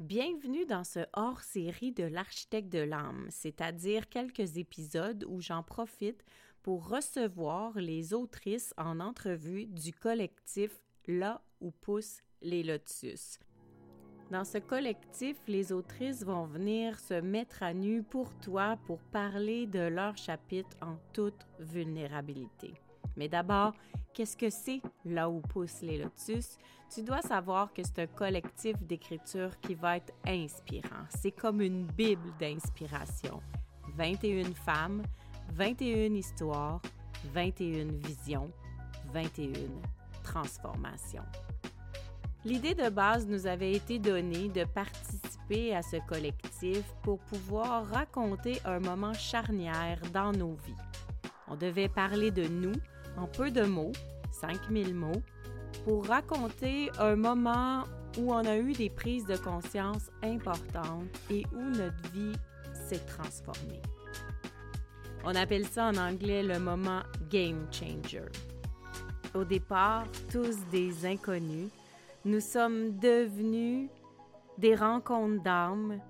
Bienvenue dans ce hors-série de l'architecte de l'âme, c'est-à-dire quelques épisodes où j'en profite pour recevoir les autrices en entrevue du collectif Là où poussent les lotus. Dans ce collectif, les autrices vont venir se mettre à nu pour toi pour parler de leur chapitre en toute vulnérabilité. Mais d'abord, qu'est-ce que c'est là où poussent les lotus? Tu dois savoir que c'est un collectif d'écriture qui va être inspirant. C'est comme une bible d'inspiration. 21 femmes, 21 histoires, 21 visions, 21 transformations. L'idée de base nous avait été donnée de participer à ce collectif pour pouvoir raconter un moment charnière dans nos vies. On devait parler de nous en peu de mots, 5000 mots, pour raconter un moment où on a eu des prises de conscience importantes et où notre vie s'est transformée. On appelle ça en anglais le moment game changer. Au départ, tous des inconnus, nous sommes devenus des rencontres d'âmes.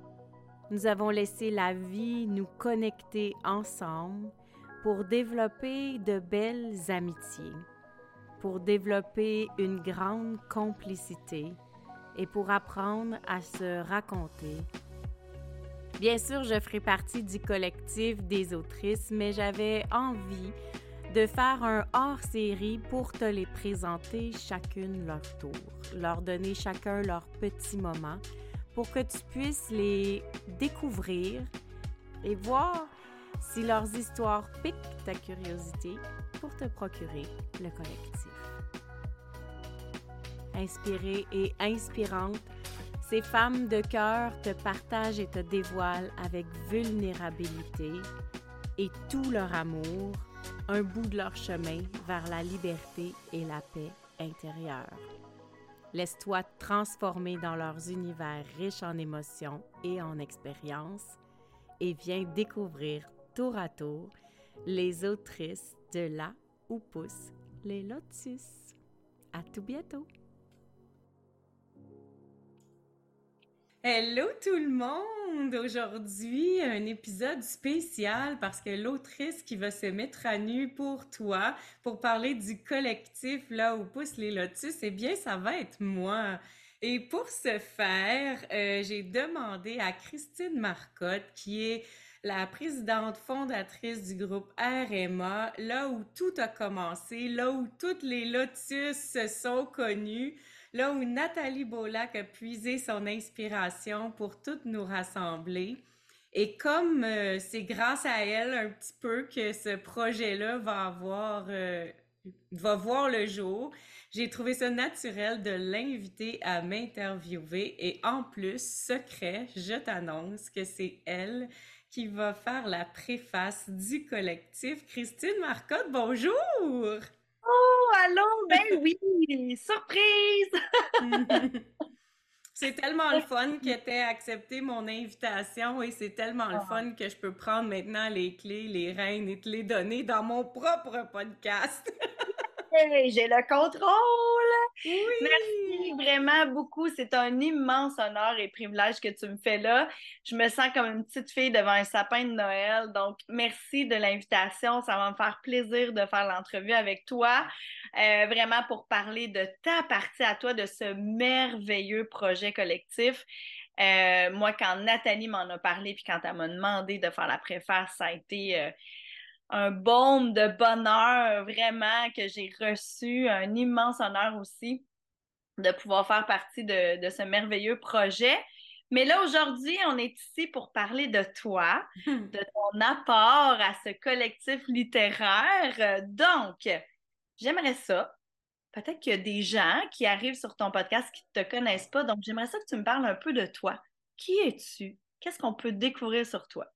Nous avons laissé la vie nous connecter ensemble pour développer de belles amitiés, pour développer une grande complicité et pour apprendre à se raconter. Bien sûr, je ferai partie du collectif des autrices, mais j'avais envie de faire un hors-série pour te les présenter chacune leur tour, leur donner chacun leur petit moment pour que tu puisses les découvrir et voir si leurs histoires piquent ta curiosité pour te procurer le collectif. Inspirée et inspirante, ces femmes de cœur te partagent et te dévoilent avec vulnérabilité et tout leur amour un bout de leur chemin vers la liberté et la paix intérieure. Laisse-toi transformer dans leurs univers riches en émotions et en expériences et viens découvrir tour à tour les autrices de là où poussent les lotus. À tout bientôt! Hello tout le monde! Aujourd'hui, un épisode spécial parce que l'autrice qui va se mettre à nu pour toi, pour parler du collectif là où poussent les lotus, eh bien, ça va être moi. Et pour ce faire, euh, j'ai demandé à Christine Marcotte, qui est la présidente fondatrice du groupe RMA, là où tout a commencé, là où toutes les lotus se sont connus, là où Nathalie Beaulac a puisé son inspiration pour toutes nous rassembler. Et comme euh, c'est grâce à elle un petit peu que ce projet-là va avoir, euh, va voir le jour, j'ai trouvé ça naturel de l'inviter à m'interviewer. Et en plus, secret, je t'annonce que c'est elle qui va faire la préface du collectif. Christine Marcotte, bonjour! Oh, allô, ben oui, surprise! c'est tellement le fun que tu accepté mon invitation et c'est tellement le ah. fun que je peux prendre maintenant les clés, les rênes et te les donner dans mon propre podcast. j'ai le contrôle. Merci vraiment beaucoup. C'est un immense honneur et privilège que tu me fais là. Je me sens comme une petite fille devant un sapin de Noël. Donc, merci de l'invitation. Ça va me faire plaisir de faire l'entrevue avec toi. Euh, vraiment pour parler de ta partie à toi, de ce merveilleux projet collectif. Euh, moi, quand Nathalie m'en a parlé, puis quand elle m'a demandé de faire la préface, ça a été euh, un baume de bonheur vraiment que j'ai reçu, un immense honneur aussi de pouvoir faire partie de, ce merveilleux projet. Mais là, aujourd'hui, on est ici pour parler de toi, de ton apport à ce collectif littéraire. Donc, j'aimerais ça. Peut-être qu'il y a des gens qui arrivent sur ton podcast qui ne te connaissent pas. Donc, j'aimerais ça que tu me parles un peu de toi. Qui es-tu? Qu'est-ce qu'on peut découvrir sur toi?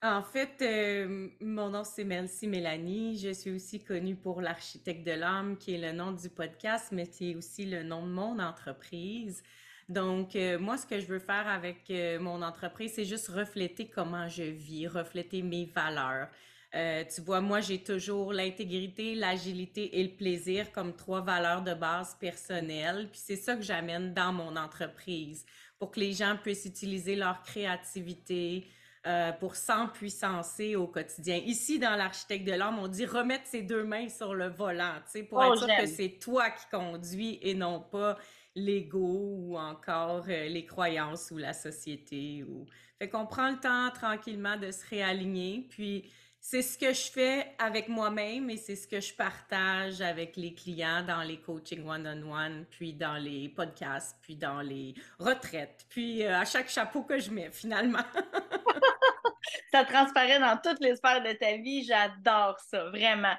En fait, euh, mon nom c'est Melcy Mélanie. Je suis aussi connue pour l'architecte de l'âme, qui est le nom du podcast, mais qui est aussi le nom de mon entreprise. Donc, euh, moi, ce que je veux faire avec euh, mon entreprise, c'est juste refléter comment je vis, refléter mes valeurs. Tu vois, moi, j'ai toujours l'intégrité, l'agilité et le plaisir comme trois valeurs de base personnelles. Puis c'est ça que j'amène dans mon entreprise pour que les gens puissent utiliser leur créativité, euh, pour s'empuissancer au quotidien. Ici, dans l'architecte de l'âme, on dit remettre ses deux mains sur le volant, tu sais, pour oh, être sûr que c'est toi qui conduis et non pas l'ego ou encore euh, les croyances ou la société. Ou... Fait qu'on prend le temps tranquillement de se réaligner, puis c'est ce que je fais avec moi-même et c'est ce que je partage avec les clients dans les coaching one-on-one, puis dans les podcasts, puis dans les retraites, puis euh, à chaque chapeau que je mets finalement. ça transparaît dans toutes les sphères de ta vie. J'adore ça, vraiment.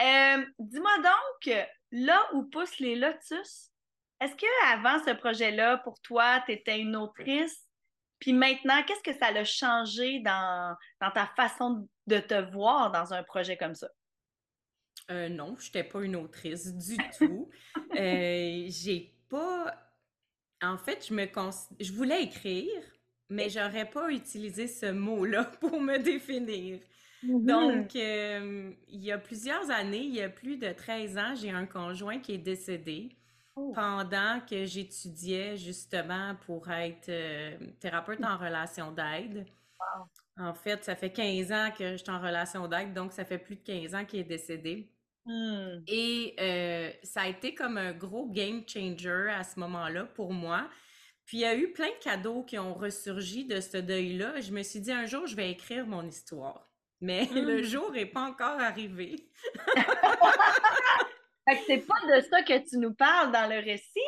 Euh, dis-moi donc, là où poussent les lotus, est-ce que avant ce projet-là, pour toi, tu étais une autrice? Puis maintenant, qu'est-ce que ça a changé dans, dans ta façon de te voir dans un projet comme ça? Euh, non, je n'étais pas une autrice du tout. euh, j'ai pas. En fait, je me je voulais écrire, mais j'aurais pas utilisé ce mot-là pour me définir. Mm-hmm. Donc, euh, il y a plusieurs années, il y a plus de 13 ans, j'ai un conjoint qui est décédé oh. pendant que j'étudiais justement pour être euh, thérapeute en relation d'aide. En fait, ça fait 15 ans que je suis en relation d'aide, donc ça fait plus de 15 ans qu'il est décédé. Mm. Et euh, ça a été comme un gros game changer à ce moment-là pour moi puis il y a eu plein de cadeaux qui ont ressurgi de ce deuil-là. Je me suis dit un jour, je vais écrire mon histoire. Mais le hmm. jour n'est pas encore arrivé. fait que c'est pas de ça que tu nous parles dans le récit?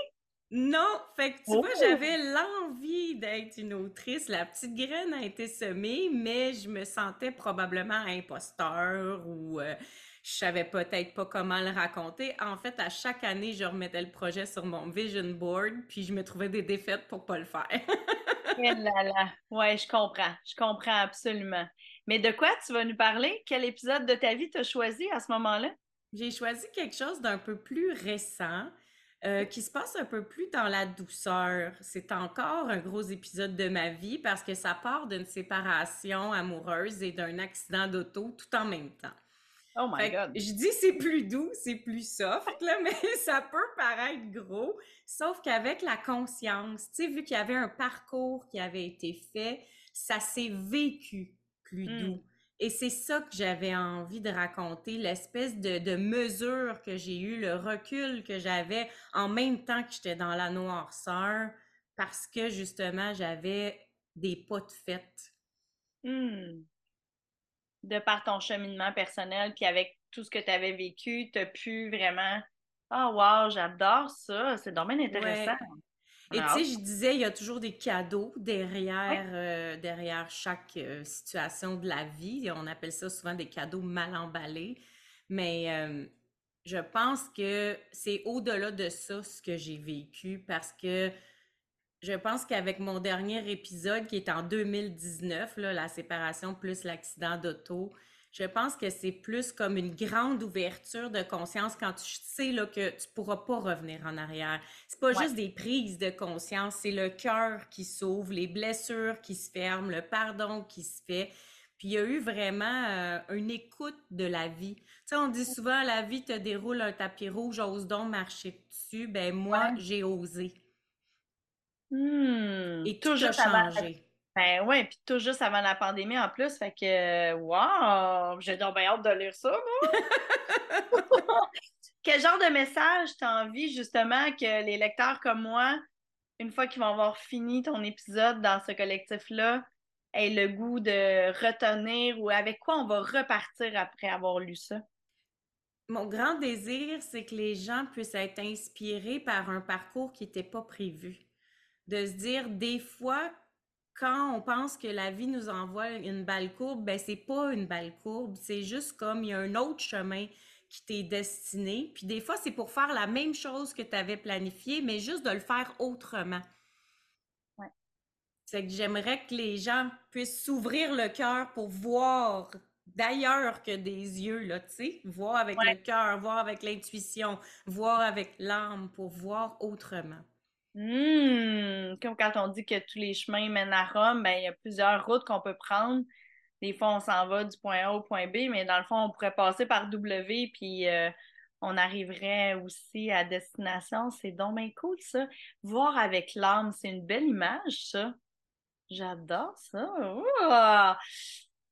Non, fait que tu vois, oh! j'avais l'envie d'être une autrice. La petite graine a été semée, mais je me sentais probablement imposteur ou euh, je savais peut-être pas comment le raconter. En fait, à chaque année, je remettais le projet sur mon vision board, puis je me trouvais des défaites pour pas le faire. Eh là là. Ouais, je comprends. Je comprends absolument. Mais de quoi tu vas nous parler? Quel épisode de ta vie t'as choisi à ce moment-là? J'ai choisi quelque chose d'un peu plus récent. Euh, qui se passe un peu plus dans la douceur. C'est encore un gros épisode de ma vie parce que ça part d'une séparation amoureuse et d'un accident d'auto tout en même temps. Oh my God. Je dis c'est plus doux, c'est plus soft, là, mais ça peut paraître gros. Sauf qu'avec la conscience, tu sais, vu qu'il y avait un parcours qui avait été fait, ça s'est vécu plus hmm. doux. Et c'est ça que j'avais envie de raconter, l'espèce de, de, mesure que j'ai eue, le recul que j'avais en même temps que j'étais dans la noirceur, parce que justement, j'avais des pas de fête. Hmm de par ton cheminement personnel, puis avec tout ce que tu avais vécu, tu as pu vraiment Ah, oh, wow, j'adore ça, c'est dommage intéressant. Et tu sais, je disais, il y a toujours des cadeaux derrière, euh, derrière chaque euh, situation de la vie. On appelle ça souvent des cadeaux mal emballés. Mais euh, je pense que c'est au-delà de ça ce que j'ai vécu parce que je pense qu'avec mon dernier épisode qui est en 2019, là, la séparation plus l'accident d'auto, je pense que c'est plus comme une grande ouverture de conscience quand tu sais là, que tu pourras pas revenir en arrière. C'est pas juste des prises de conscience, c'est le cœur qui s'ouvre, les blessures qui se ferment, le pardon qui se fait. Puis il y a eu vraiment euh, une écoute de la vie. Tu sais, on dit souvent la vie te déroule un tapis rouge, ose donc marcher dessus. Ben moi, j'ai osé. Hmm, et tout, juste changé. Ben ouais, puis tout juste avant la pandémie en plus, fait que wow, j'ai donc bien hâte de lire ça, moi. Quel genre de message t'as envie justement que les lecteurs comme moi, une fois qu'ils vont avoir fini ton épisode dans ce collectif-là, aient le goût de retenir ou avec quoi on va repartir après avoir lu ça? Mon grand désir, c'est que les gens puissent être inspirés par un parcours qui n'était pas prévu de se dire des fois quand on pense que la vie nous envoie une balle courbe, ben c'est pas une balle courbe, c'est juste comme il y a un autre chemin qui t'est destiné. Puis des fois, c'est pour faire la même chose que tu avais planifié, mais juste de le faire autrement. Ouais. C'est que j'aimerais que les gens puissent s'ouvrir le cœur pour voir d'ailleurs que des yeux, là, tu sais, voir avec le cœur, voir avec l'intuition, voir avec l'âme pour voir autrement. Mmh, comme quand on dit que tous les chemins mènent à Rome, ben, il y a plusieurs routes qu'on peut prendre. des fois, on s'en va du point A au point B, mais dans le fond, on pourrait passer par W, puis euh, on arriverait aussi à destination. C'est donc bien cool, ça. Voir avec l'âme, c'est une belle image, ça. J'adore ça.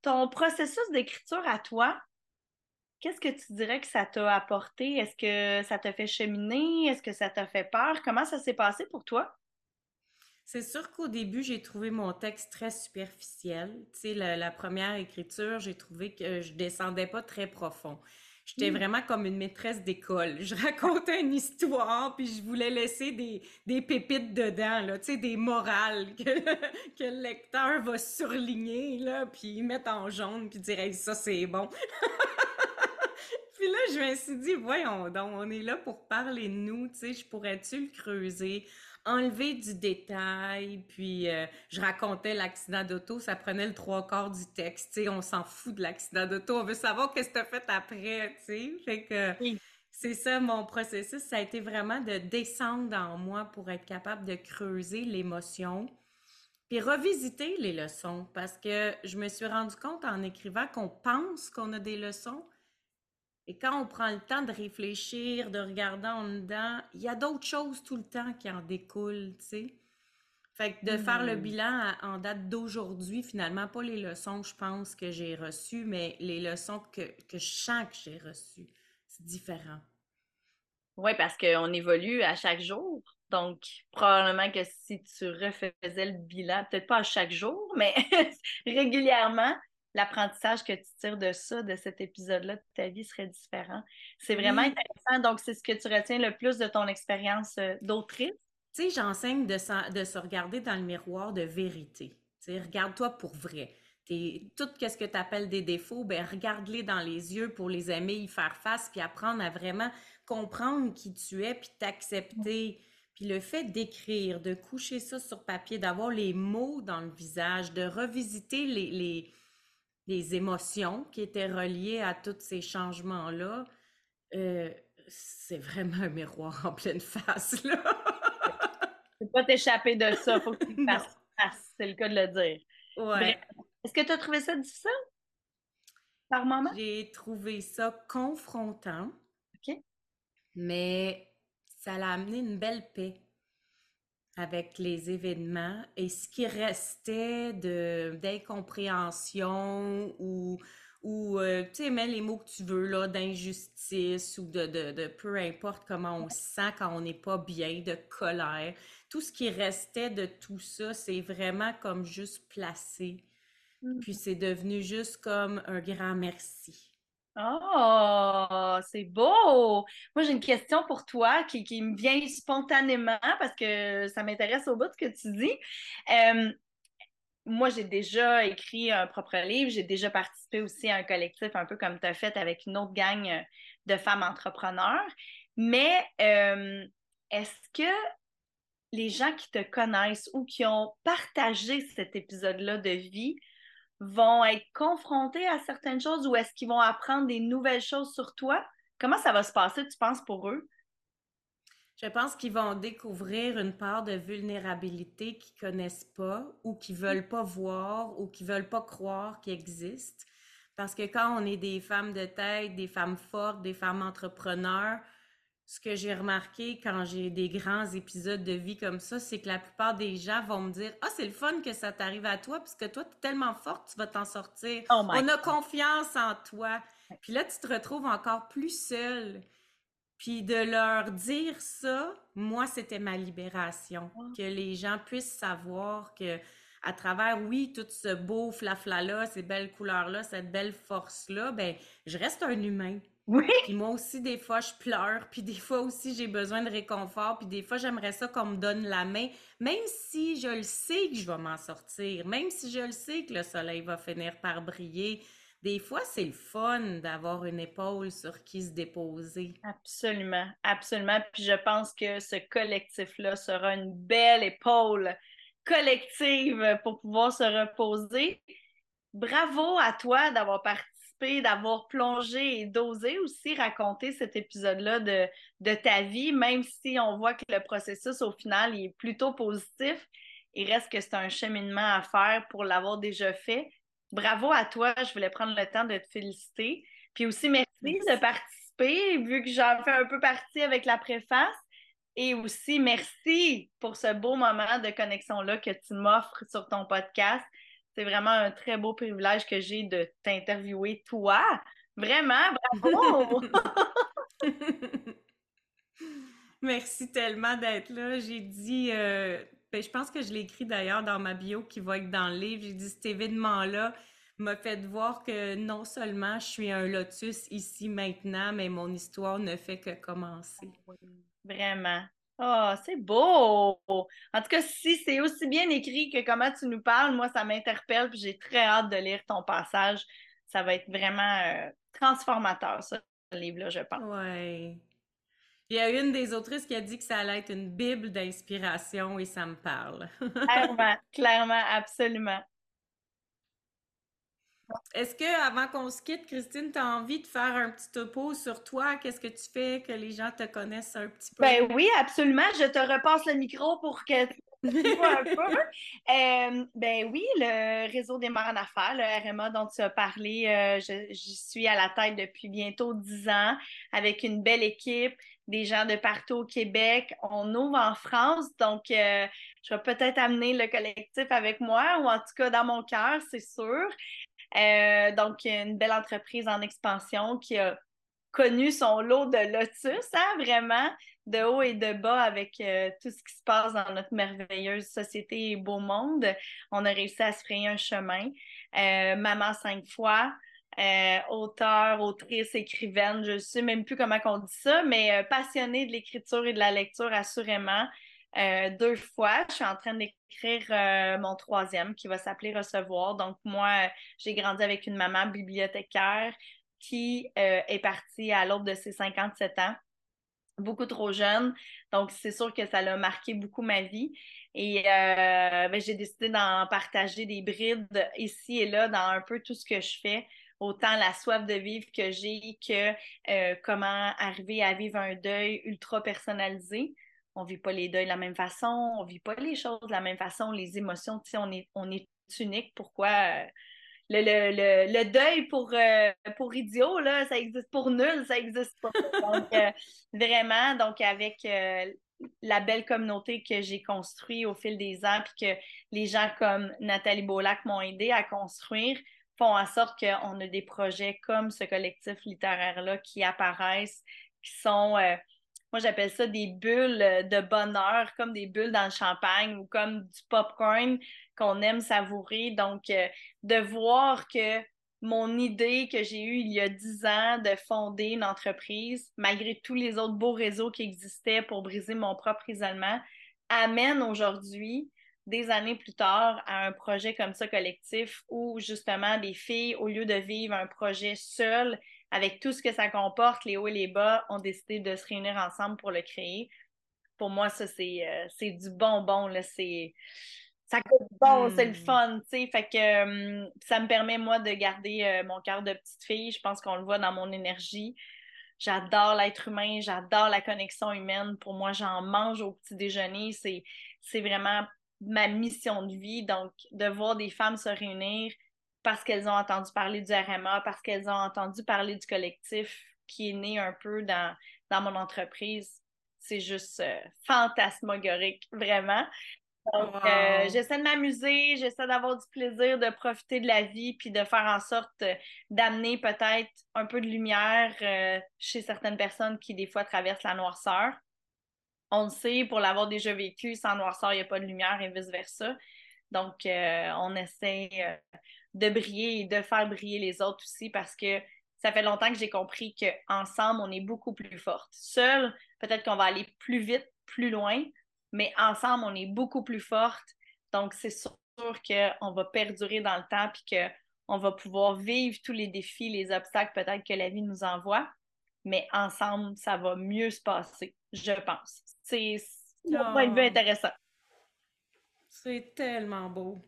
Ton processus d'écriture à toi, qu'est-ce que tu dirais que ça t'a apporté? Est-ce que ça t'a fait cheminer? Est-ce que ça t'a fait peur? Comment ça s'est passé pour toi? C'est sûr qu'au début, j'ai trouvé mon texte très superficiel. Tu sais, la, première écriture, j'ai trouvé que je descendais pas très profond. J'étais mm. vraiment comme une maîtresse d'école. Je racontais une histoire, puis je voulais laisser des, des pépites dedans, là, tu sais, des morales que, que le lecteur va surligner, là, puis mettre en jaune, puis dire ça, c'est bon ». Puis là, je me suis dit « Voyons donc, on est là pour parler de nous, tu sais, je pourrais-tu le creuser ?» enlever du détail, puis euh, je racontais l'accident d'auto, ça prenait le trois quarts du texte, tu sais, on s'en fout de l'accident d'auto, on veut savoir qu'est-ce que tu as fait après, tu sais, fait que c'est ça mon processus, ça a été vraiment de descendre en moi pour être capable de creuser l'émotion, puis revisiter les leçons, parce que je me suis rendu compte en écrivant qu'on pense qu'on a des leçons, et quand on prend le temps de réfléchir, de regarder en dedans, il y a d'autres choses tout le temps qui en découlent, tu sais. Fait que de faire le hmm. bilan en date d'aujourd'hui, finalement, pas les leçons, je pense, que j'ai reçues, mais les leçons que, que je sens que j'ai reçues. C'est différent. Oui, parce qu'on évolue à chaque jour. Donc, probablement que si tu refaisais le bilan, peut-être pas à chaque jour, mais régulièrement, l'apprentissage que tu tires de ça, de cet épisode-là de ta vie serait différent. C'est vraiment intéressant. Donc, c'est ce que tu retiens le plus de ton expérience euh, d'autrice. Tu sais, j'enseigne de, se regarder dans le miroir de vérité. Tu sais, regarde-toi pour vrai. tout ce que tu appelles des défauts, ben regarde-les dans les yeux pour les aimer, y faire face, puis apprendre à vraiment comprendre qui tu es, puis t'accepter. Puis le fait d'écrire, de coucher ça sur papier, d'avoir les mots dans le visage, de revisiter les les émotions qui étaient reliées à tous ces changements-là, euh, c'est vraiment un miroir en pleine face, là. ne pas t'échapper de ça, faut que tu fasses face, c'est le cas de le dire. Ouais. Est-ce que tu as trouvé ça difficile? Par moment? J'ai trouvé ça confrontant. OK. Mais ça l'a amené une belle paix avec les événements et ce qui restait de d'incompréhension ou ou euh, tu sais mets les mots que tu veux là d'injustice ou de, de, de, peu importe comment on se sent quand on n'est pas bien de colère. Tout ce qui restait de tout ça c'est vraiment comme juste placé. Mmh. puis c'est devenu juste comme un grand merci Oh, c'est beau! Moi, j'ai une question pour toi qui, me vient spontanément parce que ça m'intéresse au bout de ce que tu dis. Moi, j'ai déjà écrit un propre livre, j'ai déjà participé aussi à un collectif un peu comme tu as fait avec une autre gang de femmes entrepreneurs. Mais est-ce que les gens qui te connaissent ou qui ont partagé cet épisode-là de vie vont être confrontés à certaines choses ou est-ce qu'ils vont apprendre des nouvelles choses sur toi? Comment ça va se passer, tu penses, pour eux? Je pense qu'ils vont découvrir une part de vulnérabilité qu'ils connaissent pas ou qu'ils veulent pas voir ou qu'ils veulent pas croire qu'il existe. Parce que quand on est des femmes de tête, des femmes fortes, des femmes entrepreneurs, ce que j'ai remarqué quand j'ai des grands épisodes de vie comme ça, c'est que la plupart des gens vont me dire Ah, c'est le fun que ça t'arrive à toi, puisque toi, tu es tellement forte, tu vas t'en sortir. Oh On a confiance en toi. Puis là, tu te retrouves encore plus seule. Puis de leur dire ça, moi, c'était ma libération. Que les gens puissent savoir que à travers, oui, tout ce beau flafla-là, ces belles couleurs-là, cette belle force-là, ben, je reste un humain. Oui. Puis moi aussi, des fois, je pleure, puis des fois aussi, j'ai besoin de réconfort, puis des fois, j'aimerais ça qu'on me donne la main, même si je le sais que je vais m'en sortir, même si je le sais que le soleil va finir par briller. Des fois, c'est le fun d'avoir une épaule sur qui se déposer. Absolument, absolument. Puis je pense que ce collectif-là sera une belle épaule collective pour pouvoir se reposer. Bravo à toi d'avoir participé d'avoir plongé et d'oser aussi raconter cet épisode-là de, de ta vie, même si on voit que le processus au final est plutôt positif. Il reste que c'est un cheminement à faire pour l'avoir déjà fait. bravo à toi. Je voulais prendre le temps de te féliciter. Puis aussi, merci, de participer, vu que j'en fais un peu partie avec la préface. Et aussi, merci pour ce beau moment de connexion-là que tu m'offres sur ton podcast. C'est vraiment un très beau privilège que j'ai de t'interviewer, toi. Vraiment, bravo! merci tellement d'être là. J'ai dit, euh, ben, je pense que je l'ai écrit d'ailleurs dans ma bio qui va être dans le livre. J'ai dit, cet événement-là m'a fait voir que non seulement je suis un lotus ici maintenant, mais mon histoire ne fait que commencer. Vraiment. Oh, c'est beau! En tout cas, si c'est aussi bien écrit que comment tu nous parles, moi, ça m'interpelle, puis j'ai très hâte de lire ton passage. Ça va être vraiment euh, transformateur, ça, ce livre-là, je pense. Oui. Il y a une des autrices qui a dit que ça allait être une bible d'inspiration et ça me parle. clairement, clairement, absolument. Est-ce que avant qu'on se quitte, Christine, tu as envie de faire un petit topo sur toi? Qu'est-ce que tu fais, que les gens te connaissent un petit peu? Ben oui, absolument. Je te repasse le micro pour que tu un peu. Euh, ben oui, le réseau des marins d'affaires, le RMA dont tu as parlé, euh, j'y suis à la tête depuis bientôt dix ans avec une belle équipe, des gens de partout au Québec. On ouvre en France, donc euh, je vais peut-être amener le collectif avec moi, ou en tout cas dans mon cœur, c'est sûr. Euh, donc, une belle entreprise en expansion qui a connu son lot de lotus, hein, vraiment, de haut et de bas avec euh, tout ce qui se passe dans notre merveilleuse société et beau monde. On a réussi à se frayer un chemin. Euh, maman cinq fois, auteur, autrice, écrivaine, je ne sais même plus comment on dit ça, mais passionnée de l'écriture et de la lecture, assurément. Euh, deux fois. Je suis en train d'écrire euh, mon troisième qui va s'appeler Recevoir. Donc, moi, j'ai grandi avec une maman bibliothécaire qui euh, est partie à l'aube de ses 57 ans, beaucoup trop jeune. Donc, c'est sûr que ça l'a marqué beaucoup ma vie. Et ben, j'ai décidé d'en partager des brides ici et là dans un peu tout ce que je fais autant la soif de vivre que j'ai que comment arriver à vivre un deuil ultra personnalisé on vit pas les deuils de la même façon, on vit pas les choses de la même façon, les émotions, tu sais, on est, on est unique. Pourquoi euh, le, deuil pour, euh, pour idiot, là, ça existe pour nul, ça existe pas. Donc, euh, vraiment, donc avec la belle communauté que j'ai construite au fil des ans, puis que les gens comme Nathalie Beaulac m'ont aidé à construire, font en sorte qu'on a des projets comme ce collectif littéraire-là qui apparaissent, qui sont moi, j'appelle ça des bulles euh, de bonheur, comme des bulles dans le champagne ou comme du popcorn qu'on aime savourer. Donc, euh, de voir que mon idée que j'ai eue il y a dix ans de fonder une entreprise, malgré tous les autres beaux réseaux qui existaient pour briser mon propre isolement, amène aujourd'hui, des années plus tard, à un projet comme ça collectif où justement des filles, au lieu de vivre un projet seul, avec tout ce que ça comporte, les hauts et les bas, ont décidé de se réunir ensemble pour le créer. Pour moi, ça, c'est euh, du bonbon. Là, ça coûte bon, c'est le hmm. fun, tu sais. Fait que hum, ça me permet, moi, de garder euh, mon cœur de petite fille. Je pense qu'on le voit dans mon énergie. J'adore l'être humain, j'adore la connexion humaine. Pour moi, j'en mange au petit déjeuner. C'est vraiment ma mission de vie. Donc, de voir des femmes se réunir, parce qu'elles ont entendu parler du RMA, parce qu'elles ont entendu parler du collectif qui est né un peu dans, dans mon entreprise. C'est juste euh, fantasmagorique, vraiment. Donc, euh, j'essaie de m'amuser, j'essaie d'avoir du plaisir, de profiter de la vie, puis de faire en sorte d'amener peut-être un peu de lumière euh, chez certaines personnes qui, des fois, traversent la noirceur. On le sait, pour l'avoir déjà vécu, sans noirceur, il n'y a pas de lumière et vice-versa. Donc, on essaie de briller et de faire briller les autres aussi parce que ça fait longtemps que j'ai compris qu'ensemble, on est beaucoup plus forte. Seul, peut-être qu'on va aller plus vite, plus loin, mais ensemble, on est beaucoup plus forte. Donc, c'est sûr qu'on va perdurer dans le temps puis qu'on va pouvoir vivre tous les défis, les obstacles peut-être que la vie nous envoie. Mais ensemble, ça va mieux se passer, je pense. C'est un point de vue intéressant. C'est tellement beau.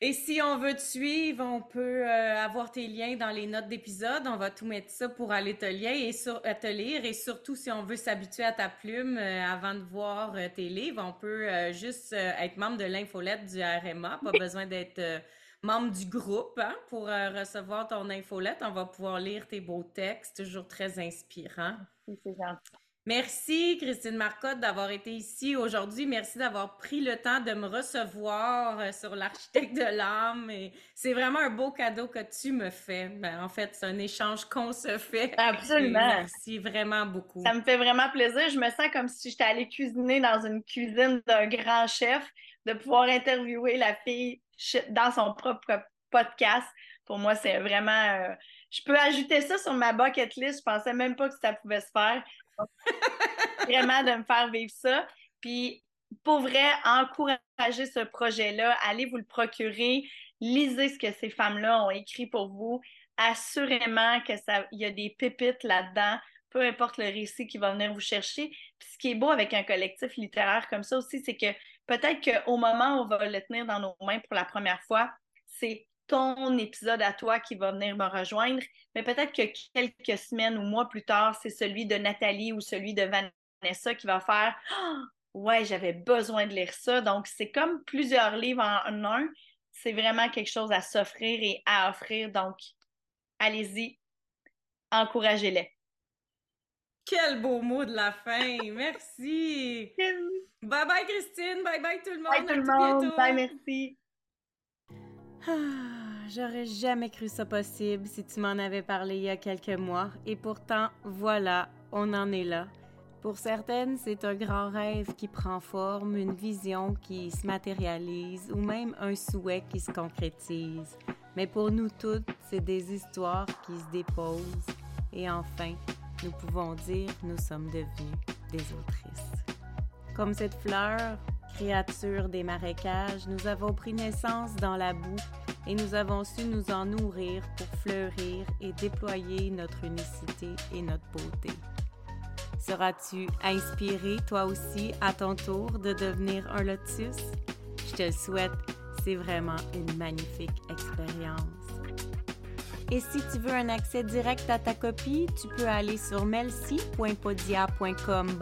Et si on veut te suivre, on peut euh, avoir tes liens dans les notes d'épisode. On va tout mettre ça pour aller te, lire et sur, te lire. Et surtout, si on veut s'habituer à ta plume euh, avant de voir euh, tes livres, on peut juste être membre de l'infolette du RMA. Pas besoin d'être membre du groupe hein, pour recevoir ton infolette. On va pouvoir lire tes beaux textes, toujours très inspirants. c'est gentil. Merci, Christine Marcotte, d'avoir été ici aujourd'hui. Merci d'avoir pris le temps de me recevoir euh, sur l'architecte de l'âme. C'est vraiment un beau cadeau que tu me fais. Ben, en fait, c'est un échange qu'on se fait. Absolument. merci vraiment beaucoup. Ça me fait vraiment plaisir. Je me sens comme si j'étais allée cuisiner dans une cuisine d'un grand chef, de pouvoir interviewer la fille dans son propre podcast. Pour moi, c'est vraiment. Euh, je peux ajouter ça sur ma bucket list. Je pensais même pas que ça pouvait se faire. Vraiment de me faire vivre ça. Puis, pour vrai, encourager ce projet-là, allez vous le procurer, lisez ce que ces femmes-là ont écrit pour vous. Assurément que ça, il y a des pépites là-dedans, peu importe le récit qui va venir vous chercher. Puis ce qui est beau avec un collectif littéraire comme ça aussi, c'est que peut-être qu'au moment où on va le tenir dans nos mains pour la première fois, c'est ton épisode à toi qui va venir me rejoindre, mais peut-être que quelques semaines ou mois plus tard, c'est celui de Nathalie ou celui de Vanessa qui va faire ah! Ouais, j'avais besoin de lire ça. Donc, c'est comme plusieurs livres en un. C'est vraiment quelque chose à s'offrir et à offrir. Donc, allez-y, encouragez-les. Quel beau mot de la fin. Merci. bye bye, Christine. Bye bye, tout le monde. Bye, tout le monde. Bye, merci. Ah. J'aurais jamais cru ça possible si tu m'en avais parlé il y a quelques mois, et pourtant, voilà, on en est là. Pour certaines, c'est un grand rêve qui prend forme, une vision qui se matérialise ou même un souhait qui se concrétise. Mais pour nous toutes, c'est des histoires qui se déposent et enfin, nous pouvons dire nous sommes devenus des autrices. Comme cette fleur, créature des marécages, nous avons pris naissance dans la boue et nous avons su nous en nourrir pour fleurir et déployer notre unicité et notre beauté. Seras-tu inspiré toi aussi à ton tour de devenir un lotus? Je te le souhaite, c'est vraiment une magnifique expérience. Et si tu veux un accès direct à ta copie, tu peux aller sur melcy.podia.com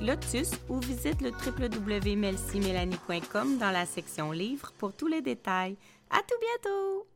lotus ou visite le www.melcymélanie.com dans la section livres pour tous les détails. À tout bientôt!